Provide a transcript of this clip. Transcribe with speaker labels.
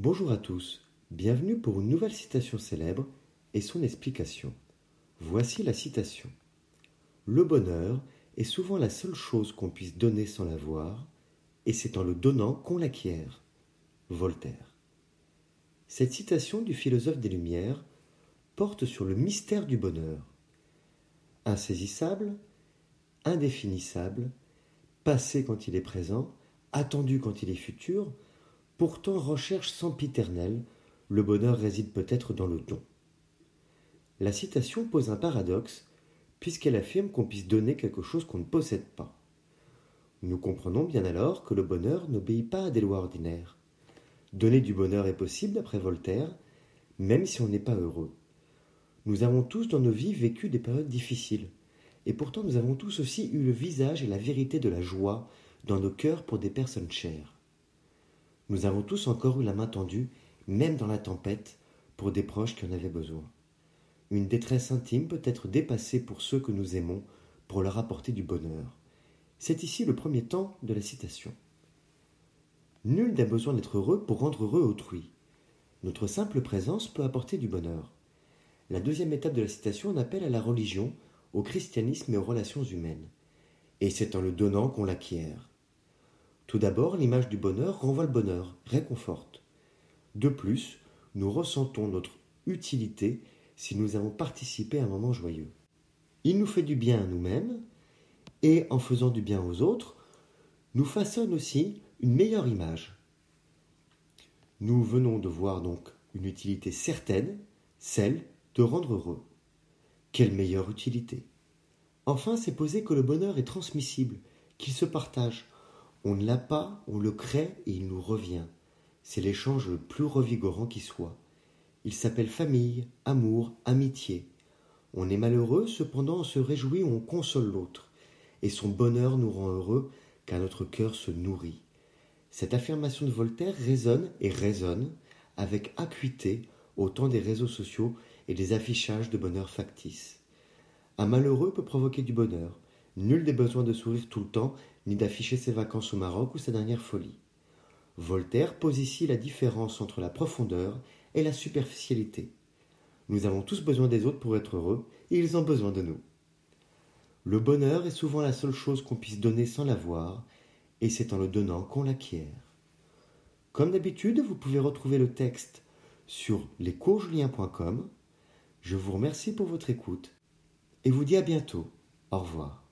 Speaker 1: Bonjour à tous, bienvenue pour une nouvelle citation célèbre et son explication. Voici la citation. Le bonheur est souvent la seule chose qu'on puisse donner sans l'avoir, et c'est en le donnant qu'on l'acquiert. Voltaire. Cette citation du philosophe des Lumières porte sur le mystère du bonheur. Insaisissable, indéfinissable, passé quand il est présent, attendu quand il est futur, pourtant recherche sempiternelle, le bonheur réside peut-être dans le don. La citation pose un paradoxe, puisqu'elle affirme qu'on puisse donner quelque chose qu'on ne possède pas. Nous comprenons bien alors que le bonheur n'obéit pas à des lois ordinaires. Donner du bonheur est possible, d'après Voltaire, même si on n'est pas heureux. Nous avons tous dans nos vies vécu des périodes difficiles, et pourtant nous avons tous aussi eu le visage et la vérité de la joie dans nos cœurs pour des personnes chères. Nous avons tous encore eu la main tendue, même dans la tempête, pour des proches qui en avaient besoin. Une détresse intime peut être dépassée pour ceux que nous aimons, pour leur apporter du bonheur. C'est ici le premier temps de la citation. Nul n'a besoin d'être heureux pour rendre heureux autrui. Notre simple présence peut apporter du bonheur. La deuxième étape de la citation en appelle à la religion, au christianisme et aux relations humaines. Et c'est en le donnant qu'on l'acquiert. Tout d'abord, l'image du bonheur renvoie le bonheur, réconforte. De plus, nous ressentons notre utilité si nous avons participé à un moment joyeux. Il nous fait du bien à nous-mêmes, et en faisant du bien aux autres, nous façonne aussi une meilleure image. Nous venons de voir donc une utilité certaine, celle de rendre heureux. Quelle meilleure utilité Enfin, c'est poser que le bonheur est transmissible, qu'il se partage. On ne l'a pas, on le crée et il nous revient. C'est l'échange le plus revigorant qui soit. Il s'appelle famille, amour, amitié. On est malheureux, cependant on se réjouit ou on console l'autre. Et son bonheur nous rend heureux car notre cœur se nourrit. Cette affirmation de Voltaire résonne et résonne avec acuité au temps des réseaux sociaux et des affichages de bonheur factice. Un malheureux peut provoquer du bonheur. Nul n'est besoin de sourire tout le temps, ni d'afficher ses vacances au Maroc ou sa dernière folie. Voltaire pose ici la différence entre la profondeur et la superficialité. Nous avons tous besoin des autres pour être heureux, et ils ont besoin de nous. Le bonheur est souvent la seule chose qu'on puisse donner sans l'avoir, et c'est en le donnant qu'on l'acquiert. Comme d'habitude, vous pouvez retrouver le texte sur lescoursjulien.com. Je vous remercie pour votre écoute et vous dis à bientôt. Au revoir.